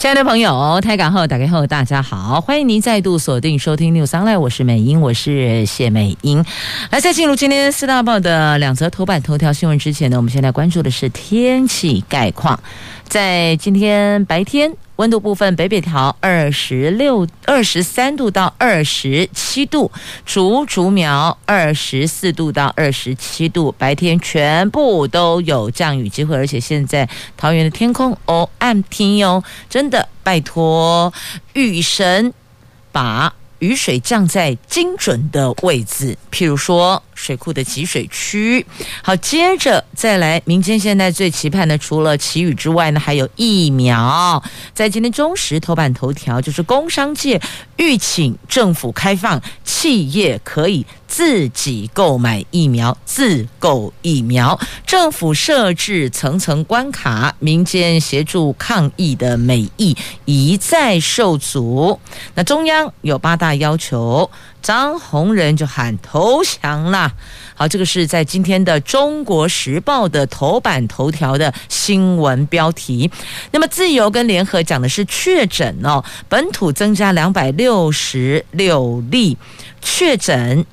亲爱的朋友，台港后打开后，大家好，欢迎您再度锁定收听 News Online，我是美英，我是谢美英。来，在进入今天四大报的两则头版头条新闻之前呢，我们现在关注的是天气概况。在今天白天，温度部分，北北桃二十六、二十三度到二十七度，竹竹苗二十四度到二十七度，白天全部都有降雨机会，而且现在桃园的天空哦暗天哟，真的拜托雨神把。雨水降在精准的位置，譬如说水库的集水区。好，接着再来，民间现在最期盼的，除了祈雨之外呢，还有疫苗。在今天中时头版头条，就是工商界吁请政府开放企业可以自己购买疫苗，自购疫苗。政府设置层层关卡，民间协助抗疫的美意一再受阻。那中央有八大。要求张宏仁就喊投降好，这个是在今天的《中国时报》的头版头条的新闻标题。那么，自由跟联合讲的是确诊哦，本土增加两百六十六例确诊，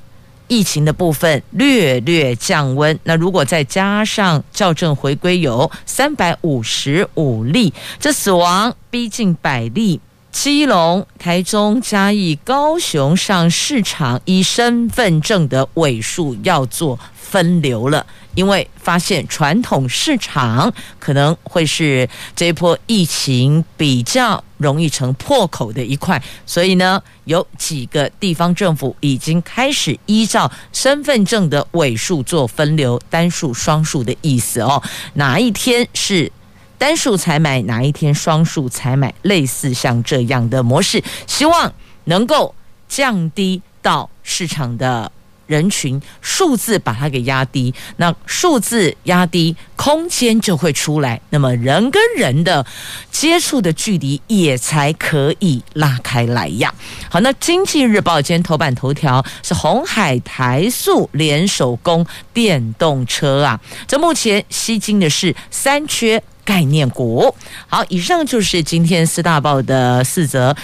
疫情的部分略略降温。那如果再加上校正回归，有三百五十五例，这死亡逼近百例。基隆、台中、嘉义、高雄上市场依身份证的尾数要做分流了，因为发现传统市场可能会是这一波疫情比较容易成破口的一块，所以呢，有几个地方政府已经开始依照身份证的尾数做分流，单数、双数的意思哦，哪一天是？单数采买哪一天双数采买，类似像这样的模式，希望能够降低到市场的人群数字，把它给压低。那数字压低，空间就会出来，那么人跟人的接触的距离也才可以拉开来呀。好，那经济日报今天头版头条是红海台塑联手攻电动车啊，这目前吸金的是三缺。概念股，好，以上就是今天四大报的四则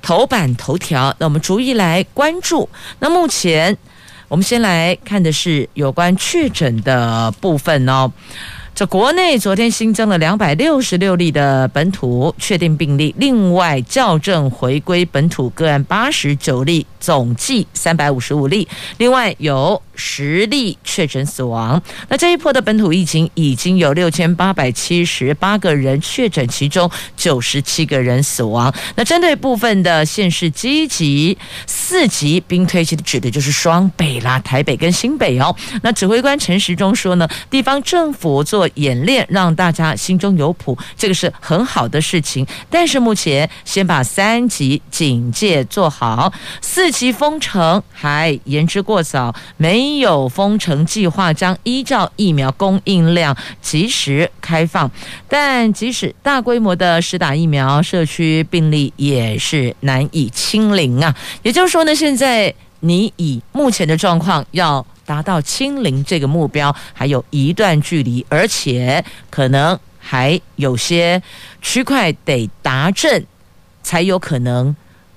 头版头条。那我们逐一来关注。那目前我们先来看的是有关确诊的部分哦。这国内昨天新增了两百六十六例的本土确定病例，另外校正回归本土个案八十九例，总计三百五十五例。另外有十例确诊死亡。那这一波的本土疫情已经有六千八百七十八个人确诊，其中九十七个人死亡。那针对部分的县市积极四级兵推，其实指的就是双北啦，台北跟新北哦。那指挥官陈时中说呢，地方政府做。演练让大家心中有谱，这个是很好的事情。但是目前先把三级警戒做好，四级封城还言之过早，没有封城计划，将依照疫苗供应量及时开放。但即使大规模的施打疫苗，社区病例也是难以清零啊。也就是说呢，现在你以目前的状况要。达到清零这个目标还有一段距离，而且可能还有些区块得达阵，才有可能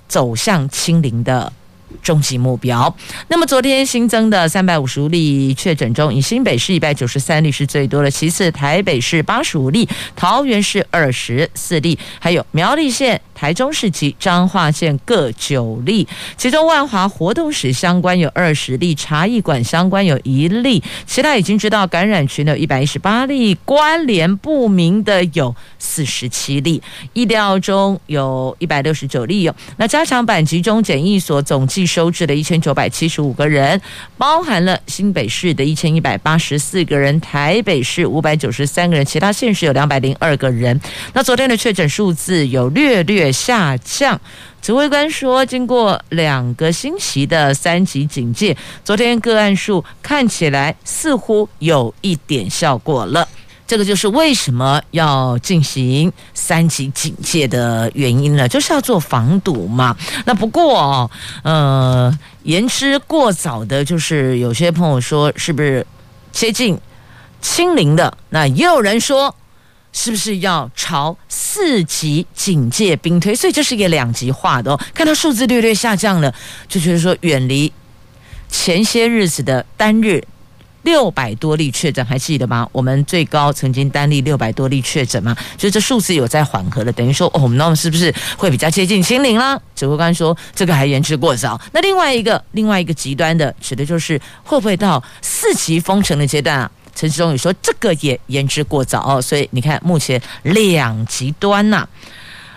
走向清零的终极目标。那么昨天新增的三百五十例确诊中，以新北市一百九十三例是最多的，其次台北市八十五例，桃园市二十四例，还有苗栗县。台中市及彰化县各九例，其中万华活动史相关有二十例，茶艺馆相关有一例，其他已经知道感染群的有一百一十八例，关联不明的有四十七例，疫调中有一百六十九例。有那加强版集中检疫所总计收治的一千九百七十五个人，包含了新北市的一千一百八十四个人，台北市五百九十三个人，其他县市有两百零二个人。那昨天的确诊数字有略略。下降。指挥官说，经过两个星期的三级警戒，昨天个案数看起来似乎有一点效果了。这个就是为什么要进行三级警戒的原因了，就是要做防堵嘛。那不过哦，呃，言之过早的，就是有些朋友说，是不是接近清零的？那也有人说。是不是要朝四级警戒兵推？所以这是一个两极化的哦。看到数字略略下降了，就觉得说远离前些日子的单日六百多例确诊，还记得吗？我们最高曾经单例六百多例确诊嘛，所以这数字有在缓和了，等于说哦，我们那是不是会比较接近清零啦？指挥官说这个还言之过早。那另外一个另外一个极端的，指的就是会不会到四级封城的阶段啊？陈时中也说，这个也言之过早哦，所以你看，目前两极端呐、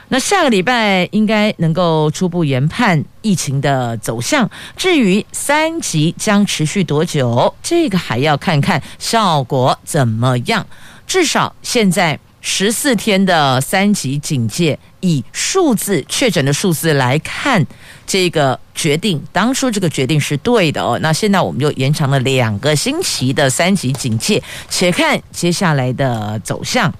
那下个礼拜应该能够初步研判疫情的走向。至于三级将持续多久，这个还要看看效果怎么样。至少现在。十四天的三级警戒，以数字确诊的数字来看，这个决定当初这个决定是对的哦。那现在我们又延长了两个星期的三级警戒，且看接下来的走向。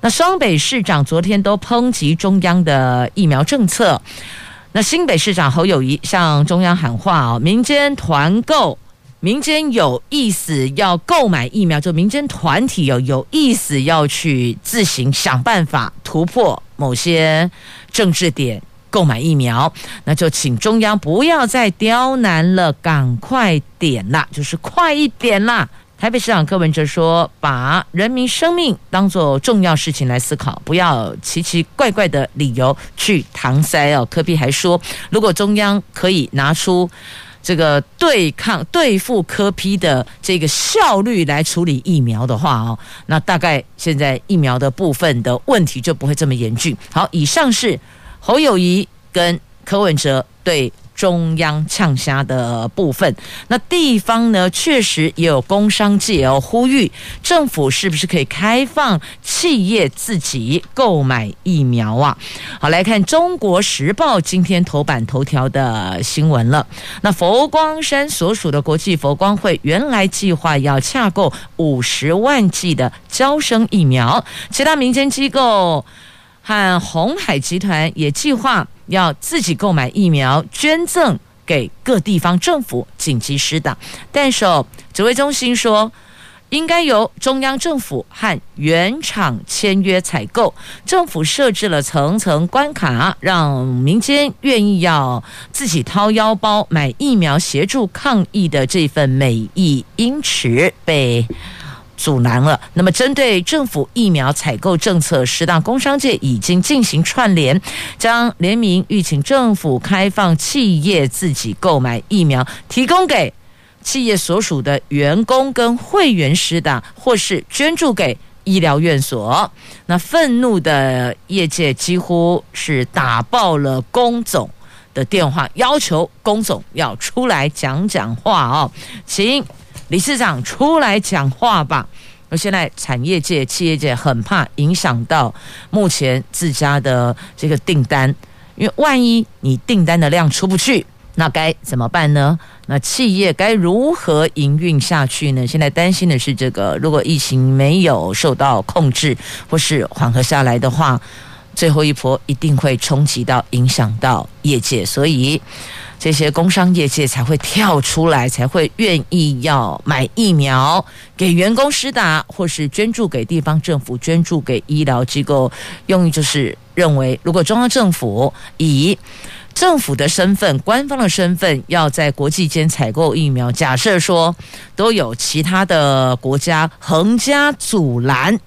那双北市长昨天都抨击中央的疫苗政策，那新北市长侯友谊向中央喊话哦，民间团购。民间有意思要购买疫苗，就民间团体有有意思要去自行想办法突破某些政治点购买疫苗，那就请中央不要再刁难了，赶快点啦，就是快一点啦。台北市长柯文哲说：“把人民生命当做重要事情来思考，不要奇奇怪怪的理由去搪塞哦。”柯比还说：“如果中央可以拿出。”这个对抗对付柯批的这个效率来处理疫苗的话哦，那大概现在疫苗的部分的问题就不会这么严峻。好，以上是侯友谊跟柯文哲对。中央呛虾的部分，那地方呢，确实也有工商界哦呼吁政府是不是可以开放企业自己购买疫苗啊？好，来看《中国时报》今天头版头条的新闻了。那佛光山所属的国际佛光会原来计划要洽购五十万剂的交生疫苗，其他民间机构和鸿海集团也计划。要自己购买疫苗，捐赠给各地方政府紧急施打。但是指挥中心说，应该由中央政府和原厂签约采购。政府设置了层层关卡，让民间愿意要自己掏腰包买疫苗协助抗疫的这份美意，因此被。阻拦了。那么，针对政府疫苗采购政策，十大工商界已经进行串联，将联名吁请政府开放企业自己购买疫苗，提供给企业所属的员工跟会员施打，或是捐助给医疗院所。那愤怒的业界几乎是打爆了工总的电话，要求工总要出来讲讲话哦，请。理事长出来讲话吧！而现在产业界、企业界很怕影响到目前自家的这个订单，因为万一你订单的量出不去，那该怎么办呢？那企业该如何营运下去呢？现在担心的是这个，如果疫情没有受到控制或是缓和下来的话，最后一波一定会冲击到、影响到业界，所以。这些工商业界才会跳出来，才会愿意要买疫苗给员工施打，或是捐助给地方政府、捐助给医疗机构。用意就是认为，如果中央政府以政府的身份、官方的身份要在国际间采购疫苗，假设说都有其他的国家横加阻拦，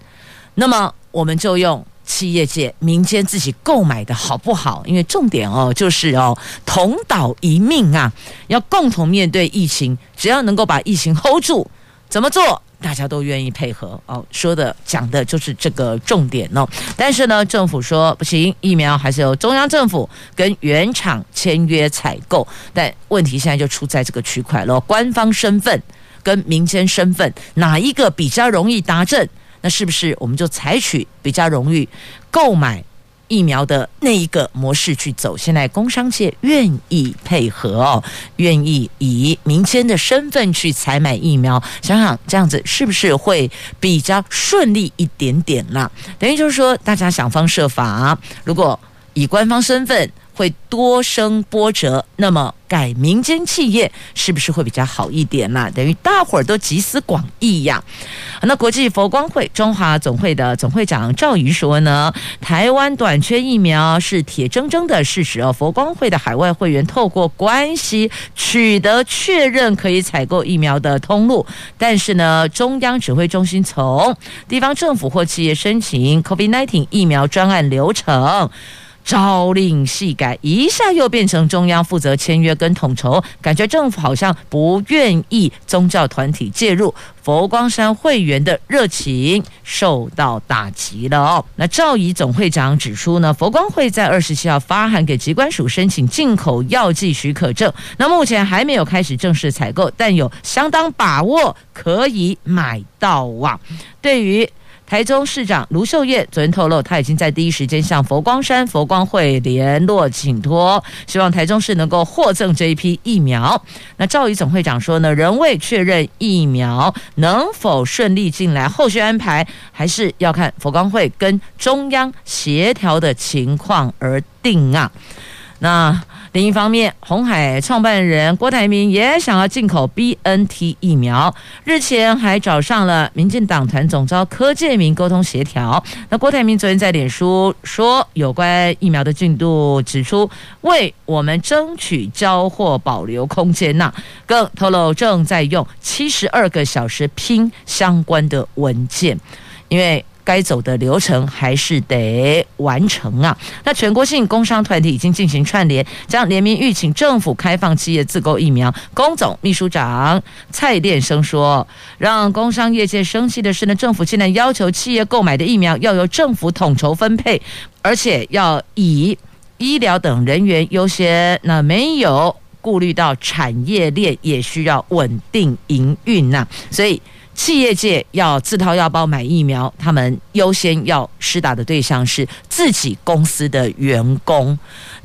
那么我们就用。企业界、民间自己购买的好不好？因为重点哦，就是哦，同岛一命啊，要共同面对疫情。只要能够把疫情 hold 住，怎么做，大家都愿意配合哦。说的讲的就是这个重点哦。但是呢，政府说不行，疫苗还是由中央政府跟原厂签约采购。但问题现在就出在这个区块了，官方身份跟民间身份哪一个比较容易达成？那是不是我们就采取比较容易购买疫苗的那一个模式去走。现在工商界愿意配合哦，愿意以民间的身份去采买疫苗，想想这样子是不是会比较顺利一点点啦？等于就是说，大家想方设法，如果以官方身份。会多生波折，那么改民间企业是不是会比较好一点呢？等于大伙儿都集思广益呀。那国际佛光会中华总会的总会长赵瑜说呢，台湾短缺疫苗是铁铮铮的事实哦。佛光会的海外会员透过关系取得确认可以采购疫苗的通路，但是呢，中央指挥中心从地方政府或企业申请 COVID-19 疫苗专案流程。朝令夕改，一下又变成中央负责签约跟统筹，感觉政府好像不愿意宗教团体介入，佛光山会员的热情受到打击了哦。那赵怡总会长指出呢，佛光会在二十七号发函给机关署申请进口药剂许可证，那目前还没有开始正式采购，但有相当把握可以买到啊。对于台中市长卢秀燕昨天透露，他已经在第一时间向佛光山佛光会联络请托，希望台中市能够获赠这一批疫苗。那赵宇总会长说呢，仍未确认疫苗能否顺利进来，后续安排还是要看佛光会跟中央协调的情况而定啊。那另一方面，鸿海创办人郭台铭也想要进口 BNT 疫苗，日前还找上了民进党团总召柯建铭沟通协调。那郭台铭昨天在脸书说，有关疫苗的进度，指出为我们争取交货保留空间呐，更透露正在用七十二个小时拼相关的文件，因为。该走的流程还是得完成啊！那全国性工商团体已经进行串联，将联名吁请政府开放企业自购疫苗。工总秘书长蔡炼生说：“让工商业界生气的是呢，政府现在要求企业购买的疫苗要由政府统筹分配，而且要以医疗等人员优先，那没有顾虑到产业链也需要稳定营运呐，所以。”企业界要自掏腰包买疫苗，他们优先要施打的对象是自己公司的员工，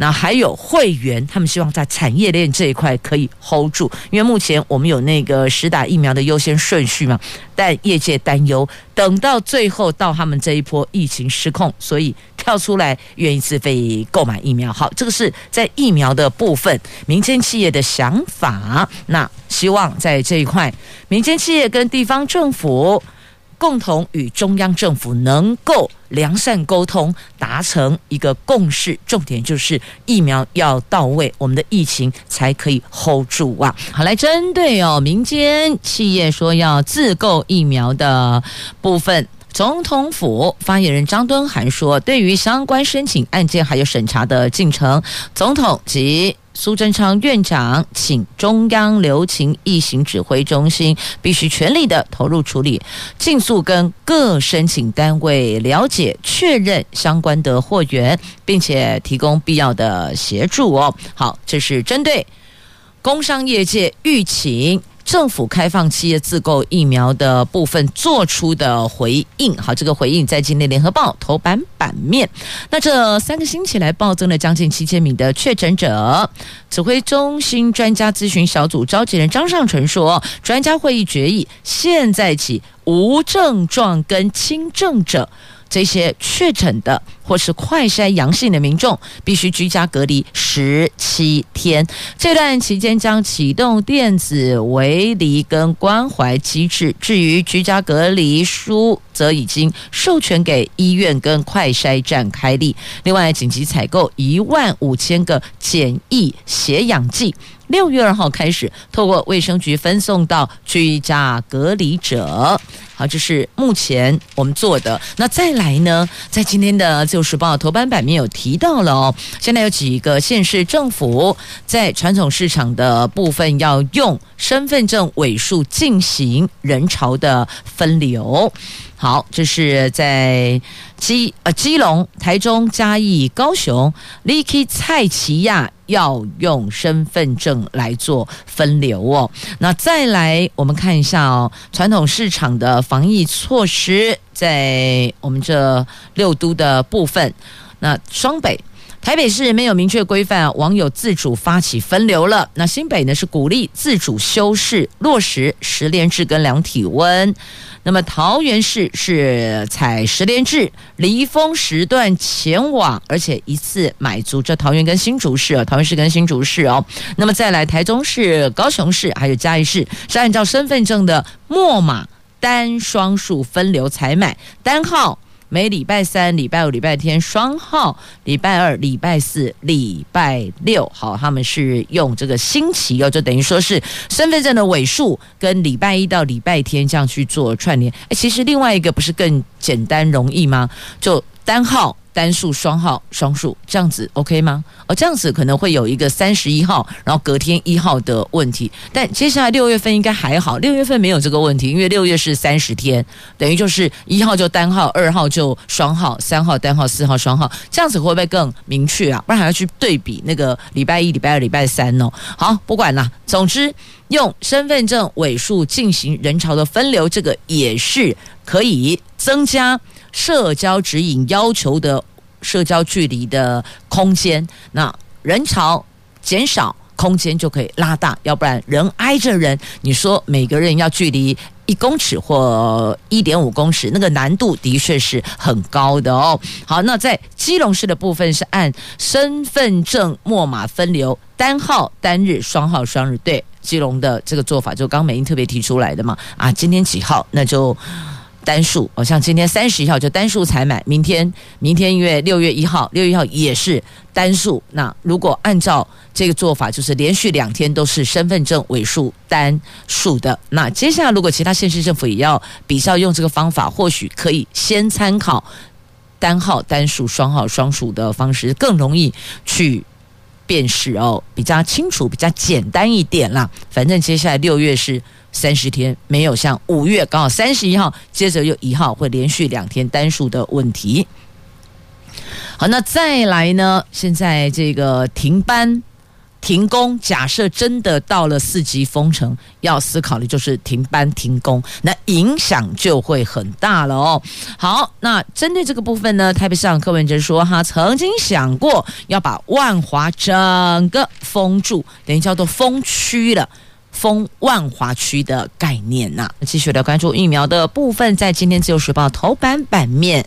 那还有会员，他们希望在产业链这一块可以 hold 住，因为目前我们有那个实打疫苗的优先顺序嘛，但业界担忧，等到最后到他们这一波疫情失控，所以。跳出来愿意自费购买疫苗，好，这个是在疫苗的部分，民间企业的想法。那希望在这一块，民间企业跟地方政府共同与中央政府能够良善沟通，达成一个共识。重点就是疫苗要到位，我们的疫情才可以 hold 住啊！好，来针对哦，民间企业说要自购疫苗的部分。总统府发言人张敦涵说：“对于相关申请案件还有审查的进程，总统及苏贞昌院长请中央留情疫情指挥中心必须全力的投入处理，尽速跟各申请单位了解确认相关的货源，并且提供必要的协助哦。”好，这是针对工商业界疫情。政府开放企业自购疫苗的部分做出的回应，好，这个回应在今天联合报头版版面。那这三个星期来暴增了将近七千名的确诊者，指挥中心专家咨询小组召集人张尚淳说，专家会议决议，现在起无症状跟轻症者。这些确诊的或是快筛阳性的民众，必须居家隔离十七天。这段期间将启动电子围篱跟关怀机制。至于居家隔离书，则已经授权给医院跟快筛站开立。另外，紧急采购一万五千个简易血氧计。六月二号开始，透过卫生局分送到居家隔离者。好，这是目前我们做的。那再来呢，在今天的《自由时报》头版版面有提到了哦，现在有几个县市政府在传统市场的部分要用身份证尾数进行人潮的分流。好，这是在基呃基隆、台中、嘉义、高雄、立基、蔡奇亚要用身份证来做分流哦。那再来，我们看一下哦，传统市场的防疫措施，在我们这六都的部分。那双北。台北市没有明确规范，网友自主发起分流了。那新北呢是鼓励自主修饰，落实十连制跟量体温。那么桃园市是采实联制，离峰时段前往，而且一次买足。这桃园跟新竹市啊，桃园市跟新竹市哦。那么再来台中市、高雄市还有嘉义市，是按照身份证的末码单双数分流采买单号。每礼拜三、礼拜五、礼拜天双号，礼拜二、礼拜四、礼拜六，好，他们是用这个星期哦，就等于说是身份证的尾数跟礼拜一到礼拜天这样去做串联。哎，其实另外一个不是更简单容易吗？就单号。单数、双号、双数这样子 OK 吗？哦，这样子可能会有一个三十一号，然后隔天一号的问题。但接下来六月份应该还好，六月份没有这个问题，因为六月是三十天，等于就是一号就单号，二号就双号，三号单号，四号双号，这样子会不会更明确啊？不然还要去对比那个礼拜一、礼拜二、礼拜三哦。好，不管了，总之用身份证尾数进行人潮的分流，这个也是可以增加。社交指引要求的社交距离的空间，那人潮减少，空间就可以拉大。要不然人挨着人，你说每个人要距离一公尺或一点五公尺，那个难度的确是很高的哦。好，那在基隆市的部分是按身份证末码分流，单号单日，双号双日。对，基隆的这个做法，就刚美英特别提出来的嘛。啊，今天几号？那就。单数，哦，像今天三十一号就单数采买，明天明天因为六月一号，六月一号也是单数。那如果按照这个做法，就是连续两天都是身份证尾数单数的。那接下来如果其他县市政府也要比较用这个方法，或许可以先参考单号单数、双号双数的方式，更容易去辨识哦，比较清楚，比较简单一点啦。反正接下来六月是。三十天没有像五月刚好三十一号，接着又一号会连续两天单数的问题。好，那再来呢？现在这个停班、停工，假设真的到了四级封城，要思考的就是停班停工，那影响就会很大了哦。好，那针对这个部分呢，台北市长柯文哲说，哈曾经想过要把万华整个封住，等于叫做封区了。封万华区的概念呐、啊，继续来关注疫苗的部分，在今天自由时报头版版面。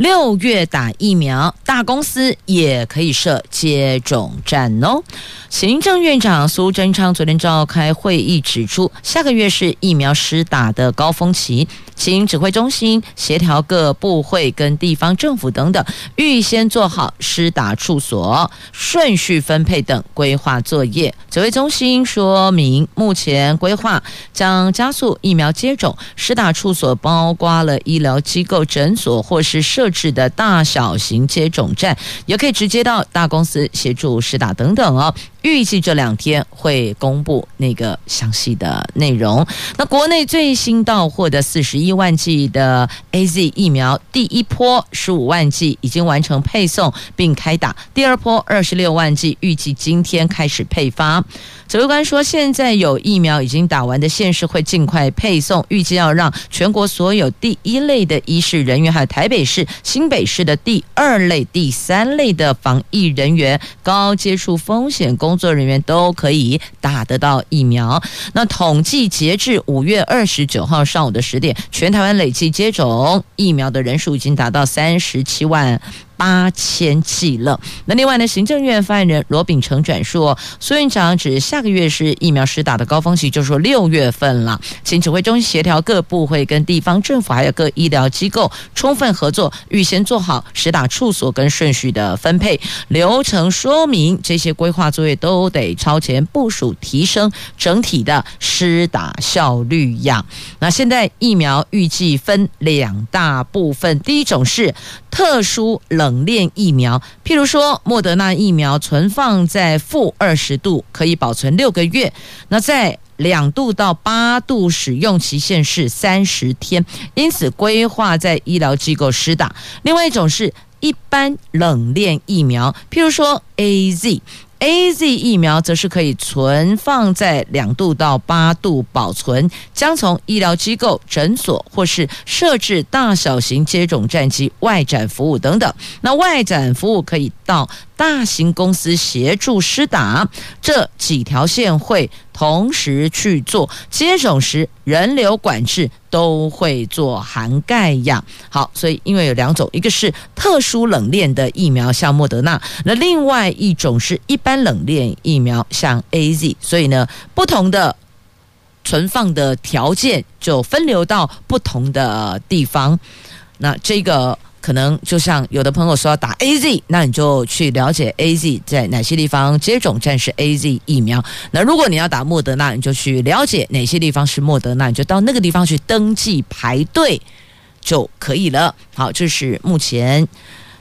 六月打疫苗，大公司也可以设接种站哦。行政院长苏贞昌昨天召开会议，指出下个月是疫苗施打的高峰期，请指挥中心协调各部会跟地方政府等等，预先做好施打处所顺序分配等规划作业。指挥中心说明，目前规划将加速疫苗接种，施打处所包括了医疗机构、诊所或是设。制的大小型接种站，也可以直接到大公司协助施打等等哦。预计这两天会公布那个详细的内容。那国内最新到货的四十一万剂的 AZ 疫苗，第一波十五万剂已经完成配送并开打，第二波二十六万剂预计今天开始配发。指挥官说，现在有疫苗已经打完的县市会尽快配送，预计要让全国所有第一类的医事人员，还有台北市、新北市的第二类、第三类的防疫人员、高接触风险工。工作人员都可以打得到疫苗。那统计截至五月二十九号上午的十点，全台湾累计接种疫苗的人数已经达到三十七万。八千剂了。那另外呢，行政院发言人罗秉成转述，苏院长指下个月是疫苗施打的高峰期，就是说六月份了，请指挥中心协调各部会跟地方政府还有各医疗机构充分合作，预先做好施打处所跟顺序的分配流程说明，这些规划作业都得超前部署，提升整体的施打效率呀。那现在疫苗预计分两大部分，第一种是特殊冷。冷链疫苗，譬如说莫德纳疫苗，存放在负二十度可以保存六个月，那在两度到八度使用期限是三十天，因此规划在医疗机构施打。另外一种是一般冷链疫苗，譬如说 A Z AZ。疫苗则是可以存放在两度到八度保存，将从医疗机构、诊所或是设置大小型接种站及外展服务等等。那外展服务可以到大型公司协助施打，这几条线会同时去做接种时，人流管制都会做含钙样。好，所以因为有两种，一个是特殊冷链的疫苗，像莫德纳；那另外一种是一般冷链疫苗，像 AZ。所以呢，不同的存放的条件就分流到不同的地方。那这个。可能就像有的朋友说要打 AZ，那你就去了解 AZ 在哪些地方接种站是 AZ 疫苗。那如果你要打莫德纳，你就去了解哪些地方是莫德纳，你就到那个地方去登记排队就可以了。好，这是目前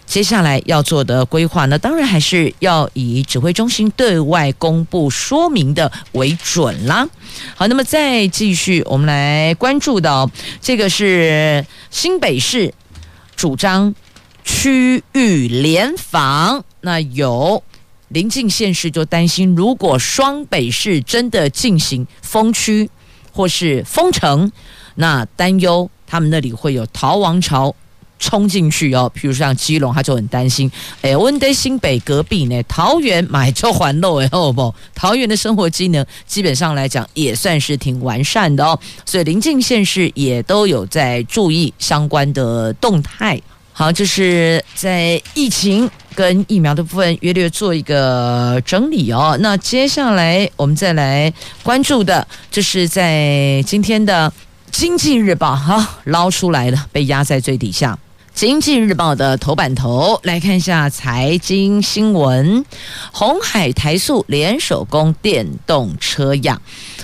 接下来要做的规划。那当然还是要以指挥中心对外公布说明的为准啦。好，那么再继续，我们来关注到这个是新北市。主张区域联防，那有邻近县市就担心，如果双北市真的进行封区或是封城，那担忧他们那里会有逃亡潮冲进去哦。譬如像基隆，他就很担心。哎，温德新北隔壁呢，桃园买就还漏哎，好不？桃园的生活机能基本上来讲也算是挺完善的哦，所以邻近县市也都有在注意相关的动态。好，就是在疫情跟疫苗的部分，约略做一个整理哦。那接下来我们再来关注的，就是在今天的《经济日报》哈捞出来了，被压在最底下。《经济日报》的头版头来看一下财经新闻：红海台塑联手攻电动车样，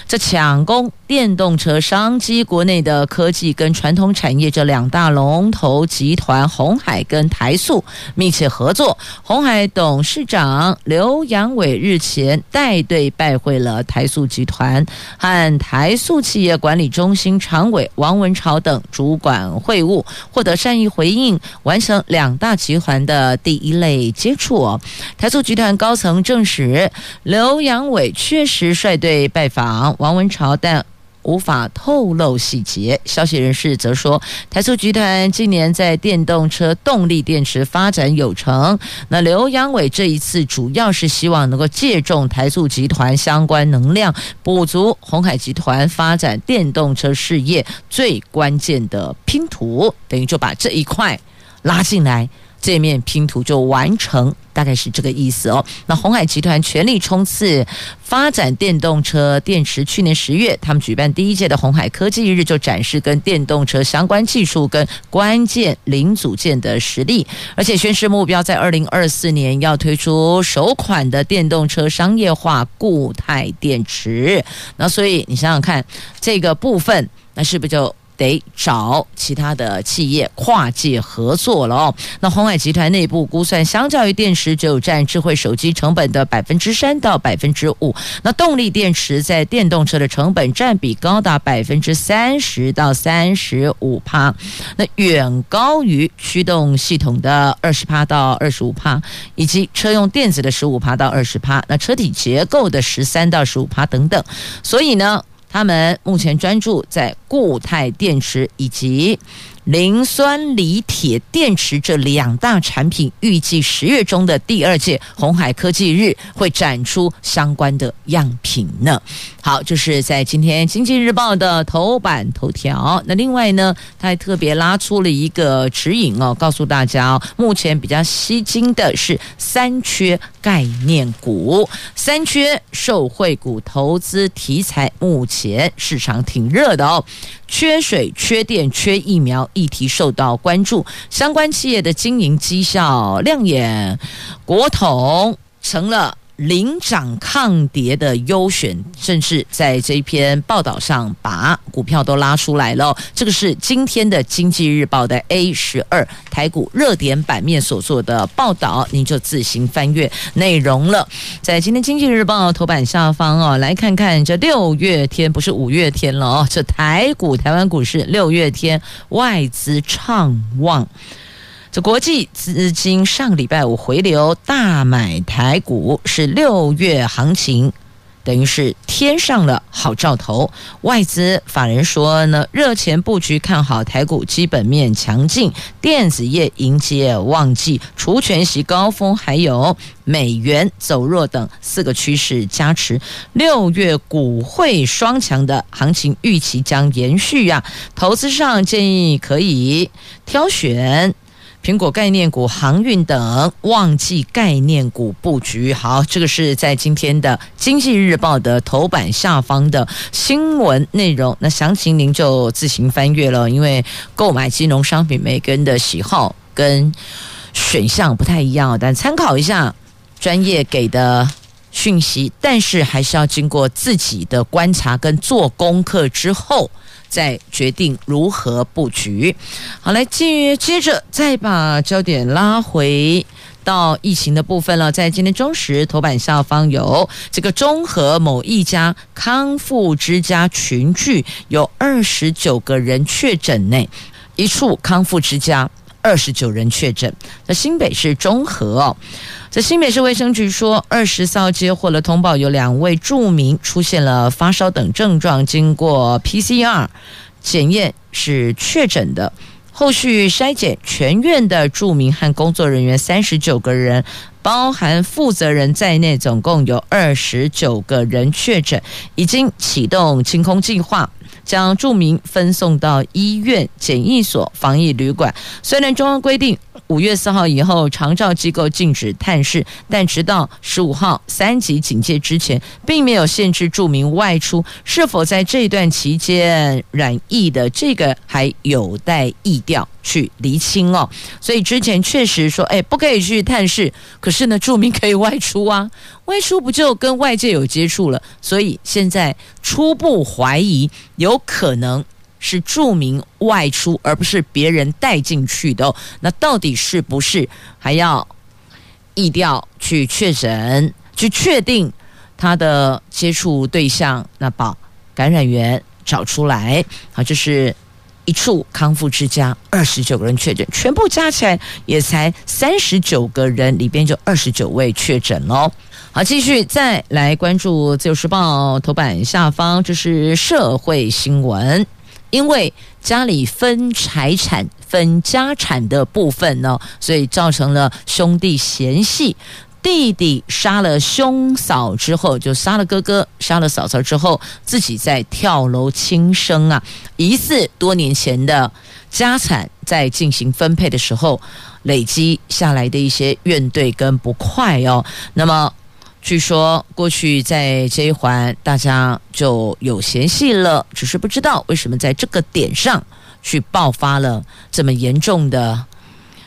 这抢攻。电动车商机，国内的科技跟传统产业这两大龙头集团鸿海跟台塑密切合作。鸿海董事长刘扬伟日前带队拜会了台塑集团和台塑企业管理中心常委王文朝等主管会晤，获得善意回应，完成两大集团的第一类接触。台塑集团高层证实，刘扬伟确实率队拜访王文朝，但无法透露细节。消息人士则说，台塑集团今年在电动车动力电池发展有成。那刘扬伟这一次主要是希望能够借重台塑集团相关能量，补足鸿海集团发展电动车事业最关键的拼图，等于就把这一块拉进来。这面拼图就完成，大概是这个意思哦。那鸿海集团全力冲刺发展电动车电池，去年十月，他们举办第一届的鸿海科技日，就展示跟电动车相关技术跟关键零组件的实力，而且宣示目标在二零二四年要推出首款的电动车商业化固态电池。那所以你想想看，这个部分，那是不是就？得找其他的企业跨界合作了哦。那鸿海集团内部估算，相较于电池只有占智慧手机成本的百分之三到百分之五，那动力电池在电动车的成本占比高达百分之三十到三十五趴，那远高于驱动系统的二十趴到二十五趴，以及车用电子的十五趴到二十趴，那车体结构的十三到十五趴等等。所以呢，他们目前专注在固态电池以及磷酸锂铁电池这两大产品，预计十月中的第二届鸿海科技日会展出相关的样品呢。好，就是在今天《经济日报》的头版头条。那另外呢，他还特别拉出了一个指引哦，告诉大家，目前比较吸睛的是三缺概念股，三缺受惠股投资题材，目前市场挺热的哦。缺水、缺电、缺疫苗议题受到关注，相关企业的经营绩效亮眼，国统成了。领涨抗跌的优选，甚至在这篇报道上把股票都拉出来了。这个是今天的《经济日报》的 A 十二台股热点版面所做的报道，您就自行翻阅内容了。在今天《经济日报》头版下方哦，来看看这六月天不是五月天了哦，这台股台湾股市六月天外资畅旺。国际资金上礼拜五回流大买台股，是六月行情。等于是添上了好兆头，外资法人说呢，热钱布局看好台股基本面强劲，电子业迎接旺季，除权息高峰，还有美元走弱等四个趋势加持，六月股汇双强的行情预期将延续啊，投资上建议可以挑选。苹果概念股、航运等旺季概念股布局，好，这个是在今天的《经济日报》的头版下方的新闻内容。那详情您就自行翻阅了，因为购买金融商品，每个人的喜好跟选项不太一样，但参考一下专业给的讯息，但是还是要经过自己的观察跟做功课之后。再决定如何布局。好，来接接着再把焦点拉回到疫情的部分了。在今天中时头版下方有这个中和某一家康复之家群聚，有二十九个人确诊内，一处康复之家二十九人确诊。在新北市中和哦。在新北市卫生局说，二十号接获了通报，有两位住民出现了发烧等症状，经过 PCR 检验是确诊的。后续筛检全院的住民和工作人员三十九个人，包含负责人在内，总共有二十九个人确诊，已经启动清空计划，将住民分送到医院、检疫所、防疫旅馆。虽然中央规定，五月四号以后，长照机构禁止探视，但直到十五号三级警戒之前，并没有限制住民外出。是否在这段期间染疫的这个，还有待疫调去厘清哦。所以之前确实说，哎，不可以去探视，可是呢，住民可以外出啊，外出不就跟外界有接触了？所以现在初步怀疑有可能。是注明外出，而不是别人带进去的。那到底是不是还要疫调去确诊，去确定他的接触对象？那把感染源找出来。好，这是一处康复之家，二十九个人确诊，全部加起来也才三十九个人，里边就二十九位确诊喽。好，继续再来关注《自由时报》头版下方，这是社会新闻。因为家里分财产、分家产的部分呢，所以造成了兄弟嫌隙。弟弟杀了兄嫂之后，就杀了哥哥，杀了嫂嫂之后，自己再跳楼轻生啊！疑似多年前的家产在进行分配的时候累积下来的一些怨怼跟不快哦。那么。据说过去在这一环大家就有嫌隙了，只是不知道为什么在这个点上去爆发了这么严重的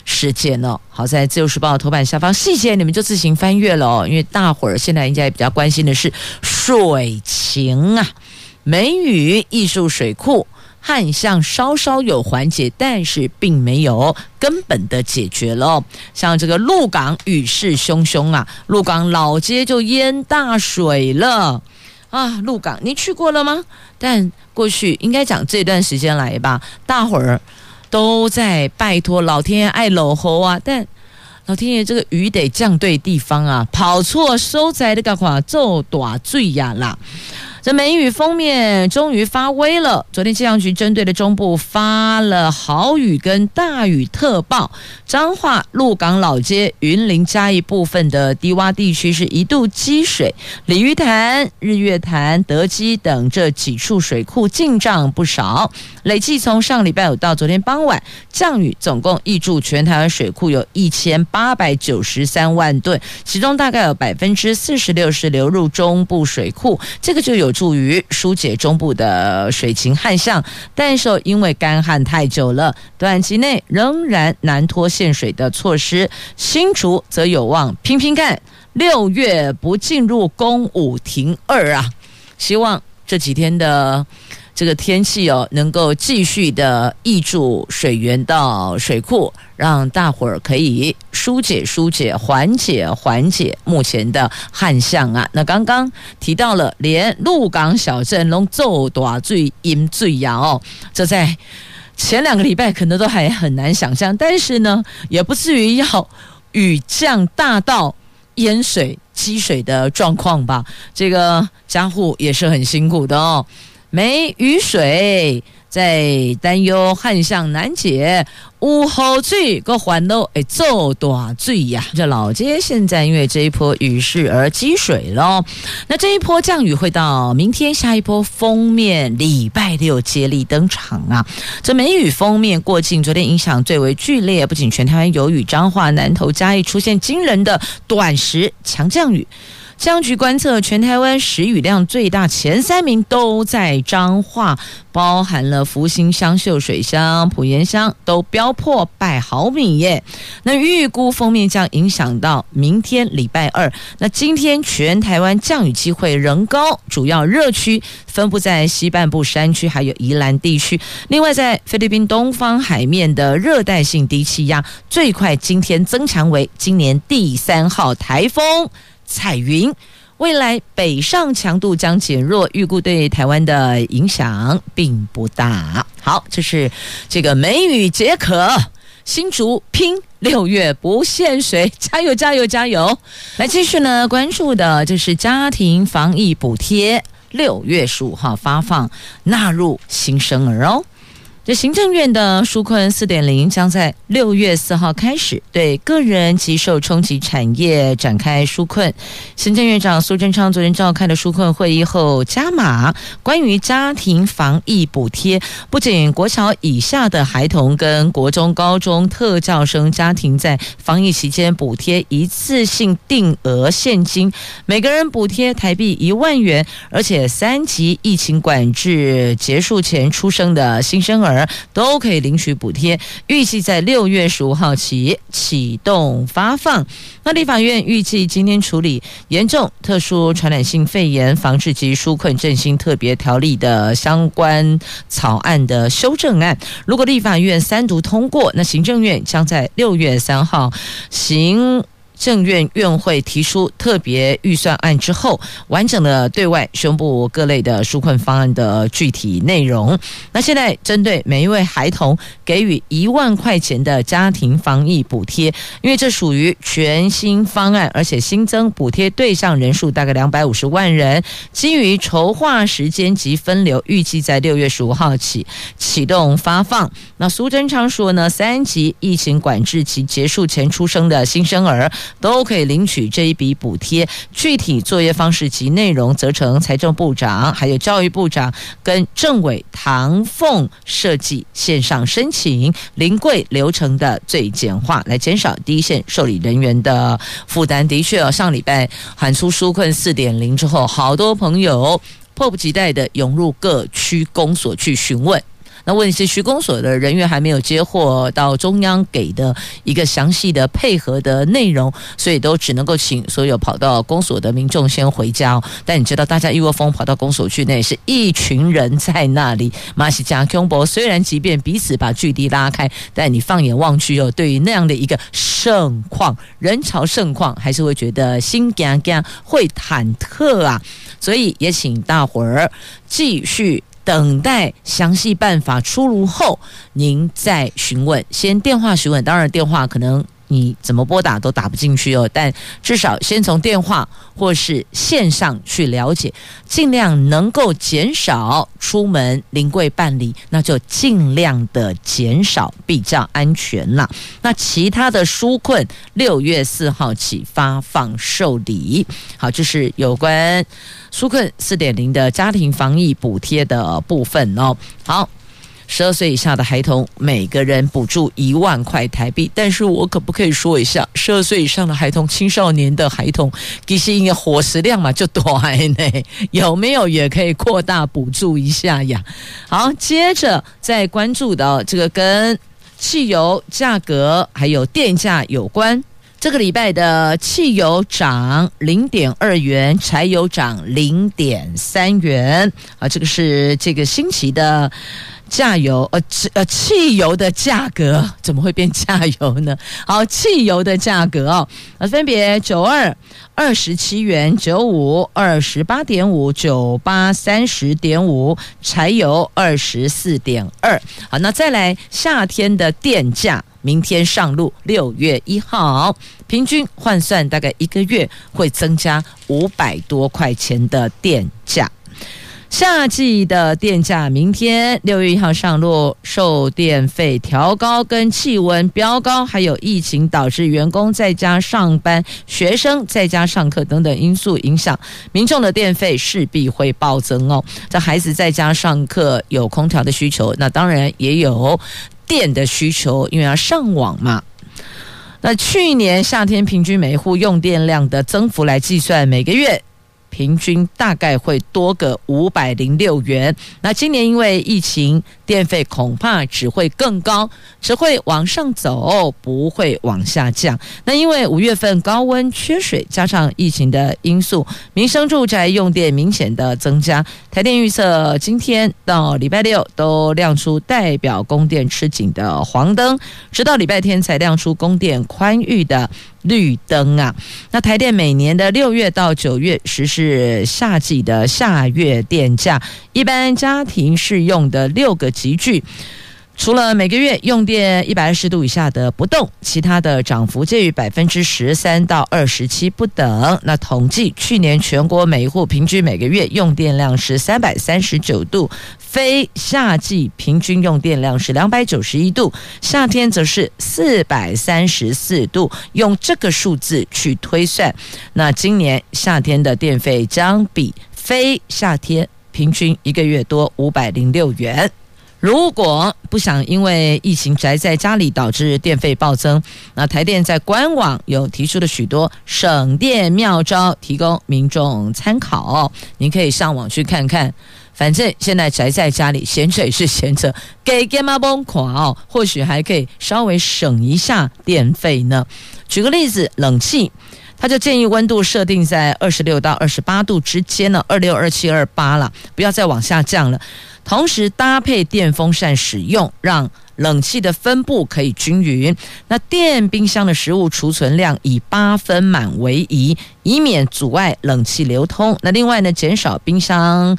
事件呢？好在《自由时报》头版下方细节你们就自行翻阅了哦，因为大伙儿现在应该比较关心的是水情啊，梅雨艺术水库。旱象稍稍有缓解，但是并没有根本的解决了。像这个鹿港雨势汹汹啊，鹿港老街就淹大水了啊！鹿港你去过了吗？但过去应该讲这段时间来吧，大伙儿都在拜托老天爷爱搂猴啊，但老天爷这个雨得降对地方啊，跑错收窄的干话，就大罪呀啦。这梅雨封面终于发威了。昨天气象局针对的中部发了豪雨跟大雨特报，彰化、鹿港老街、云林嘉义部分的低洼地区是一度积水，鲤鱼潭、日月潭、德基等这几处水库进账不少。累计从上礼拜五到昨天傍晚，降雨总共挹注全台湾水库有一千八百九十三万吨，其中大概有百分之四十六是流入中部水库，这个就有有助于疏解中部的水情旱象。但是因为干旱太久了，短期内仍然难脱限水的措施，新竹则有望拼拼干，六月不进入公五停二啊！希望这几天的。这个天气哦，能够继续的挹注水源到水库，让大伙儿可以疏解、疏解、缓解、缓解目前的旱象啊。那刚刚提到了，连鹿港小镇龙奏大最阴最阳哦，这在前两个礼拜可能都还很难想象，但是呢，也不至于要雨降大到淹水积水的状况吧？这个家户也是很辛苦的哦，没雨水。在担忧旱象难解，午后最个环路诶，做大水呀！这老街现在因为这一波雨势而积水了。那这一波降雨会到明天，下一波锋面礼拜六接力登场啊！这梅雨锋面过境，昨天影响最为剧烈，不仅全台湾有雨，彰化、南投、嘉义出现惊人的短时强降雨。气象局观测，全台湾时雨量最大前三名都在彰化，包含了福兴乡、秀水乡、埔盐乡，都飙破百毫米耶。那预估锋面将影响到明天礼拜二。那今天全台湾降雨机会仍高，主要热区分布在西半部山区，还有宜兰地区。另外，在菲律宾东方海面的热带性低气压，最快今天增强为今年第三号台风。彩云未来北上强度将减弱，预估对台湾的影响并不大。好，这是这个梅雨解渴，新竹拼六月不限水，加油加油加油！来继续呢，关注的就是家庭防疫补贴，六月十五号发放，纳入新生儿哦。这行政院的纾困四点零将在六月四号开始对个人及受冲击产业展开纾困。行政院长苏贞昌昨天召开的纾困会议后加码，关于家庭防疫补贴，不仅国小以下的孩童跟国中、高中特教生家庭在防疫期间补贴一次性定额现金，每个人补贴台币一万元，而且三级疫情管制结束前出生的新生儿。都可以领取补贴，预计在六月十五号起启动发放。那立法院预计今天处理严重特殊传染性肺炎防治及纾困振兴特别条例的相关草案的修正案。如果立法院三读通过，那行政院将在六月三号行。政院院会提出特别预算案之后，完整的对外宣布各类的纾困方案的具体内容。那现在针对每一位孩童给予一万块钱的家庭防疫补贴，因为这属于全新方案，而且新增补贴对象人数大概两百五十万人。基于筹划时间及分流，预计在六月十五号起启动发放。那苏贞昌说呢，三级疫情管制期结束前出生的新生儿。都可以领取这一笔补贴，具体作业方式及内容，则成财政部长、还有教育部长跟政委唐凤设计线上申请临柜流程的最简化，来减少第一线受理人员的负担。的确哦，上礼拜喊出纾困四点零之后，好多朋友迫不及待地涌入各区公所去询问。那问题是区公所的人员还没有接获到中央给的一个详细的配合的内容，所以都只能够请所有跑到公所的民众先回家。但你知道，大家一窝蜂跑到公所去，那也是一群人在那里。马西加空博虽然即便彼此把距离拉开，但你放眼望去哦，对于那样的一个盛况、人潮盛况，还是会觉得心惊惊，会忐忑啊。所以也请大伙儿继续。等待详细办法出炉后，您再询问。先电话询问，当然电话可能。你怎么拨打都打不进去哦，但至少先从电话或是线上去了解，尽量能够减少出门临柜办理，那就尽量的减少比较安全啦。那其他的纾困六月四号起发放受理，好，这是有关纾困四点零的家庭防疫补贴的部分哦。好。十二岁以下的孩童，每个人补助一万块台币。但是我可不可以说一下，十二岁以上的孩童、青少年的孩童，其实应该伙食量嘛就短呢？有没有也可以扩大补助一下呀？好，接着再关注到这个跟汽油价格还有电价有关。这个礼拜的汽油涨零点二元，柴油涨零点三元。啊，这个是这个星期的。价油，呃，呃，汽油的价格 怎么会变价油呢？好，汽油的价格哦，呃，分别九二二十七元九五，二十八点五，九八三十点五，柴油二十四点二。好，那再来夏天的电价，明天上路，六月一号，平均换算大概一个月会增加五百多块钱的电价。夏季的电价明天六月一号上路，受电费调高、跟气温飙高，还有疫情导致员工在家上班、学生在家上课等等因素影响，民众的电费势必会暴增哦。这孩子在家上课有空调的需求，那当然也有电的需求，因为要上网嘛。那去年夏天平均每户用电量的增幅来计算，每个月。平均大概会多个五百零六元。那今年因为疫情，电费恐怕只会更高，只会往上走，不会往下降。那因为五月份高温缺水，加上疫情的因素，民生住宅用电明显的增加。台电预测，今天到礼拜六都亮出代表供电吃紧的黄灯，直到礼拜天才亮出供电宽裕的。绿灯啊！那台电每年的六月到九月实施夏季的夏月电价，一般家庭适用的六个级距。除了每个月用电一百二十度以下的不动，其他的涨幅介于百分之十三到二十七不等。那统计去年全国每一户平均每个月用电量是三百三十九度，非夏季平均用电量是两百九十一度，夏天则是四百三十四度。用这个数字去推算，那今年夏天的电费将比非夏天平均一个月多五百零六元。如果不想因为疫情宅在家里导致电费暴增，那台电在官网有提出了许多省电妙招，提供民众参考。您可以上网去看看。反正现在宅在家里，闲着也是闲着，给干嘛崩垮哦？或许还可以稍微省一下电费呢。举个例子，冷气。他就建议温度设定在二十六到二十八度之间呢，二六、二七、二八了，不要再往下降了。同时搭配电风扇使用，让冷气的分布可以均匀。那电冰箱的食物储存量以八分满为宜，以免阻碍冷气流通。那另外呢，减少冰箱。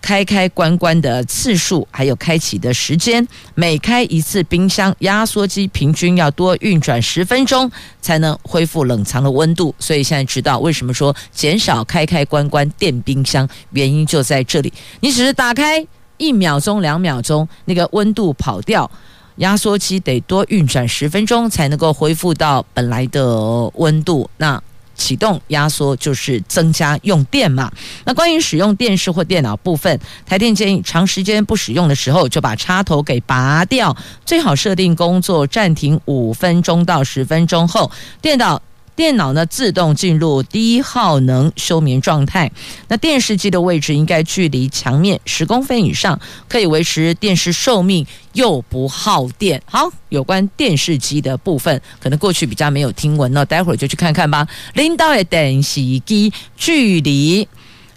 开开关关的次数，还有开启的时间，每开一次冰箱，压缩机平均要多运转十分钟才能恢复冷藏的温度。所以现在知道为什么说减少开开关关电冰箱，原因就在这里。你只是打开一秒钟、两秒钟，那个温度跑掉，压缩机得多运转十分钟才能够恢复到本来的温度。那启动压缩就是增加用电嘛。那关于使用电视或电脑部分，台电建议长时间不使用的时候就把插头给拔掉，最好设定工作暂停五分钟到十分钟后，电脑。电脑呢，自动进入低耗能休眠状态。那电视机的位置应该距离墙面十公分以上，可以维持电视寿命又不耗电。好，有关电视机的部分，可能过去比较没有听闻那，待会儿就去看看吧。领导的电视机距离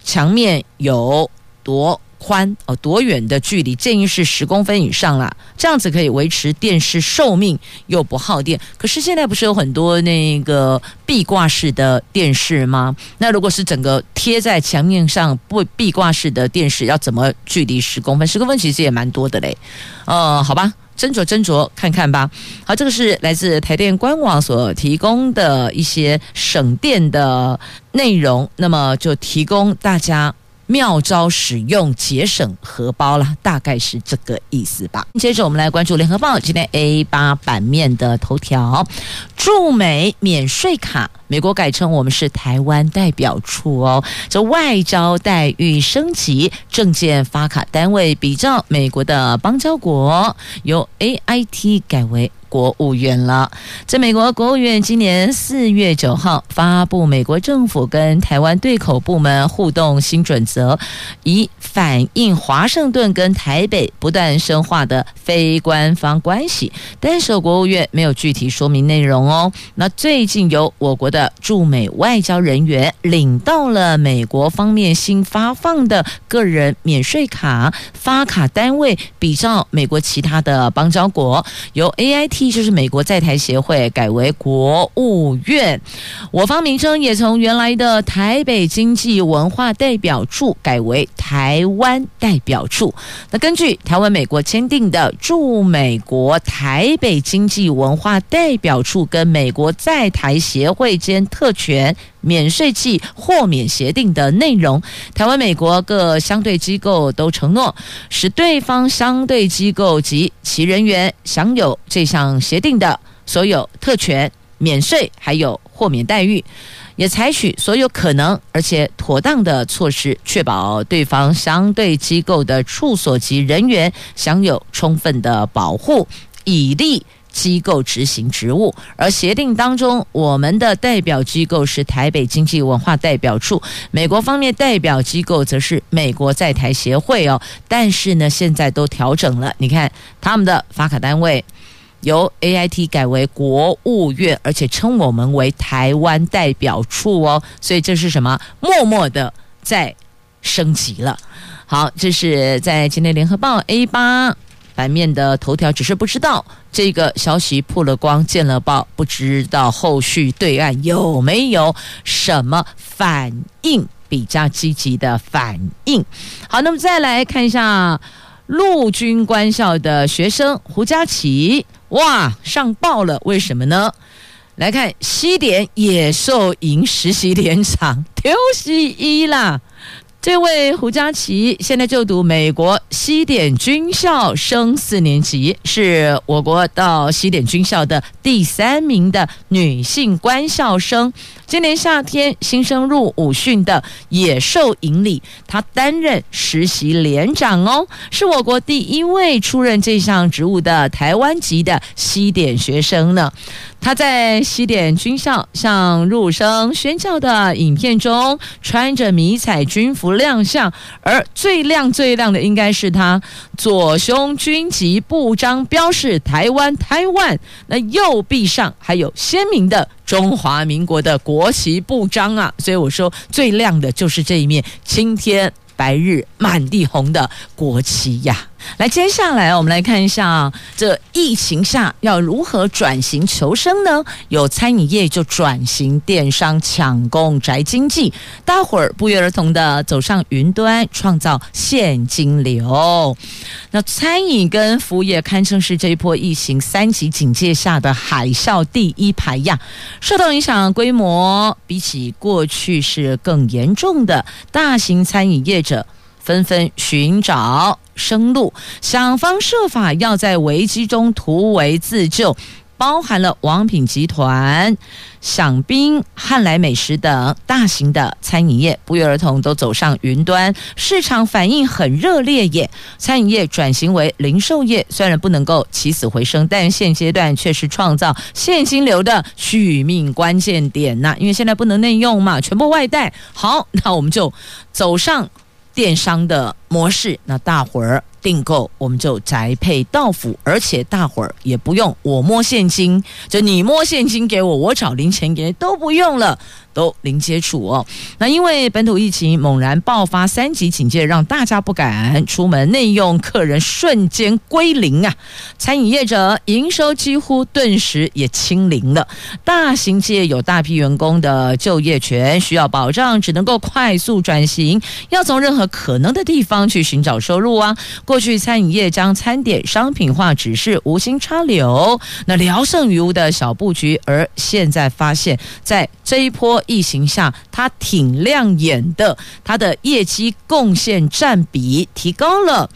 墙面有多宽哦，多远的距离？建议是十公分以上啦，这样子可以维持电视寿命又不耗电。可是现在不是有很多那个壁挂式的电视吗？那如果是整个贴在墙面上不壁挂式的电视，要怎么距离十公分？十公分其实也蛮多的嘞。呃，好吧，斟酌斟酌看看吧。好，这个是来自台电官网所提供的一些省电的内容，那么就提供大家。妙招使用节省荷包了，大概是这个意思吧。接着我们来关注联合报今天 A 八版面的头条：驻美免税卡，美国改称我们是台湾代表处哦。这外交待遇升级，证件发卡单位比照美国的邦交国，由 AIT 改为国务院了。这美国国务院今年四月九号发布美国政府跟台湾对口部门互动新准则，以反映华盛顿跟台北不断深化的非官方关系。但是国务院没有具体说明内容哦。那最近由我国的驻美外交人员领到了美国方面新发放的个人免税卡，发卡单位比照美国其他的邦交国，由 AIT 就是美国在台协会改为国务院，我方名称也从原来的台北经济文化代表处改为台湾代表处。那根据台湾美国签订的驻美国台北经济文化代表处跟美国在台协会间特权免税季豁免协定的内容，台湾美国各相对机构都承诺，使对方相对机构及其人员享有这项协定的所有特权、免税还有豁免待遇，也采取所有可能而且妥当的措施，确保对方相对机构的处所及人员享有充分的保护，以利。机构执行职务，而协定当中，我们的代表机构是台北经济文化代表处，美国方面代表机构则是美国在台协会哦。但是呢，现在都调整了，你看他们的发卡单位由 AIT 改为国务院，而且称我们为台湾代表处哦。所以这是什么？默默的在升级了。好，这是在今天联合报 A 八。版面的头条，只是不知道这个消息曝了光，见了报，不知道后续对岸有没有什么反应，比较积极的反应。好，那么再来看一下陆军官校的学生胡佳琪，哇，上报了，为什么呢？来看西点野兽营实习连长，丢西一啦。这位胡佳琪现在就读美国西点军校升四年级，是我国到西点军校的第三名的女性官校生。今年夏天新生入伍训的野兽营里，他担任实习连长哦，是我国第一位出任这项职务的台湾籍的西点学生呢。他在西点军校向入生宣教的影片中，穿着迷彩军服亮相，而最亮最亮的应该是他左胸军籍布章标示“台湾台湾”，那右臂上还有鲜明的中华民国的国旗布章啊！所以我说最亮的就是这一面青天白日满地红的国旗呀。来，接下来我们来看一下啊，这疫情下要如何转型求生呢？有餐饮业就转型电商抢攻宅经济，大伙儿不约而同的走上云端，创造现金流。那餐饮跟服务业堪称是这一波疫情三级警戒下的海啸第一排呀，受到影响规模比起过去是更严重的大型餐饮业者。纷纷寻找生路，想方设法要在危机中突围自救，包含了王品集团、饗宾、汉来美食等大型的餐饮业，不约而同都走上云端，市场反应很热烈耶。餐饮业转型为零售业，虽然不能够起死回生，但现阶段却是创造现金流的续命关键点呐。因为现在不能内用嘛，全部外带。好，那我们就走上。电商的模式，那大伙儿订购我们就宅配到府，而且大伙儿也不用我摸现金，就你摸现金给我，我找零钱给都不用了。都零接触哦。那因为本土疫情猛然爆发，三级警戒让大家不敢出门，内用客人瞬间归零啊！餐饮业者营收几乎顿时也清零了。大型企业有大批员工的就业权需要保障，只能够快速转型，要从任何可能的地方去寻找收入啊！过去餐饮业将餐点商品化只是无心插柳，那聊胜于无的小布局，而现在发现，在这一波。疫情下，它挺亮眼的，它的业绩贡献占比提高了。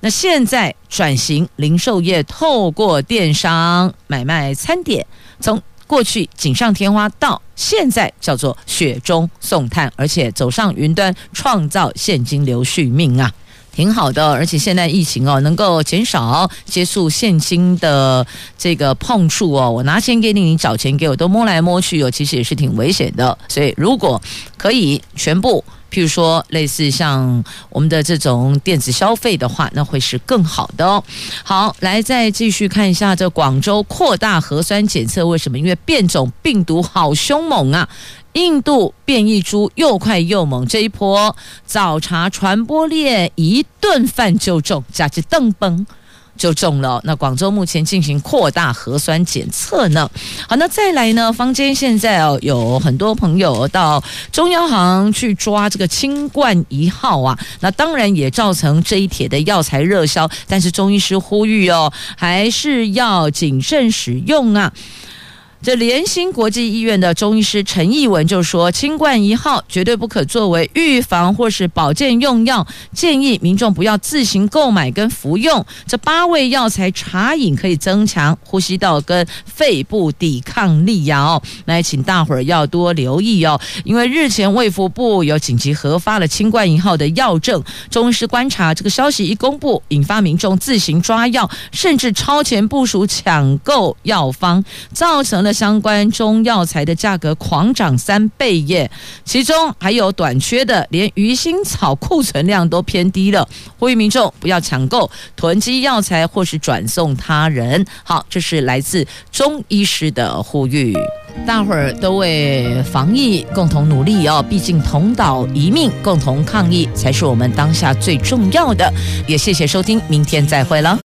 那现在转型零售业，透过电商买卖餐点，从过去锦上添花到现在叫做雪中送炭，而且走上云端，创造现金流续命啊！挺好的，而且现在疫情哦，能够减少接触现金的这个碰触哦。我拿钱给你，你找钱给我，都摸来摸去哦，其实也是挺危险的。所以如果可以全部，譬如说类似像我们的这种电子消费的话，那会是更好的哦。好，来再继续看一下这广州扩大核酸检测，为什么？因为变种病毒好凶猛啊！印度变异株又快又猛，这一波早茶传播链一顿饭就中，加之邓崩就中了。那广州目前进行扩大核酸检测呢。好，那再来呢？坊间现在哦有很多朋友到中央行去抓这个清冠一号啊，那当然也造成这一帖的药材热销。但是中医师呼吁哦，还是要谨慎使用啊。这联心国际医院的中医师陈义文就说：“清冠一号绝对不可作为预防或是保健用药，建议民众不要自行购买跟服用。这八味药材茶饮可以增强呼吸道跟肺部抵抗力呀！哦，那也请大伙儿要多留意哦，因为日前卫福部有紧急核发了清冠一号的药证，中医师观察这个消息一公布，引发民众自行抓药，甚至超前部署抢购药方，造成”相关中药材的价格狂涨三倍耶，其中还有短缺的，连鱼腥草库存量都偏低了。呼吁民众不要抢购、囤积药材或是转送他人。好，这是来自中医师的呼吁，大伙儿都为防疫共同努力哦。毕竟同岛一命，共同抗疫才是我们当下最重要的。也谢谢收听，明天再会了。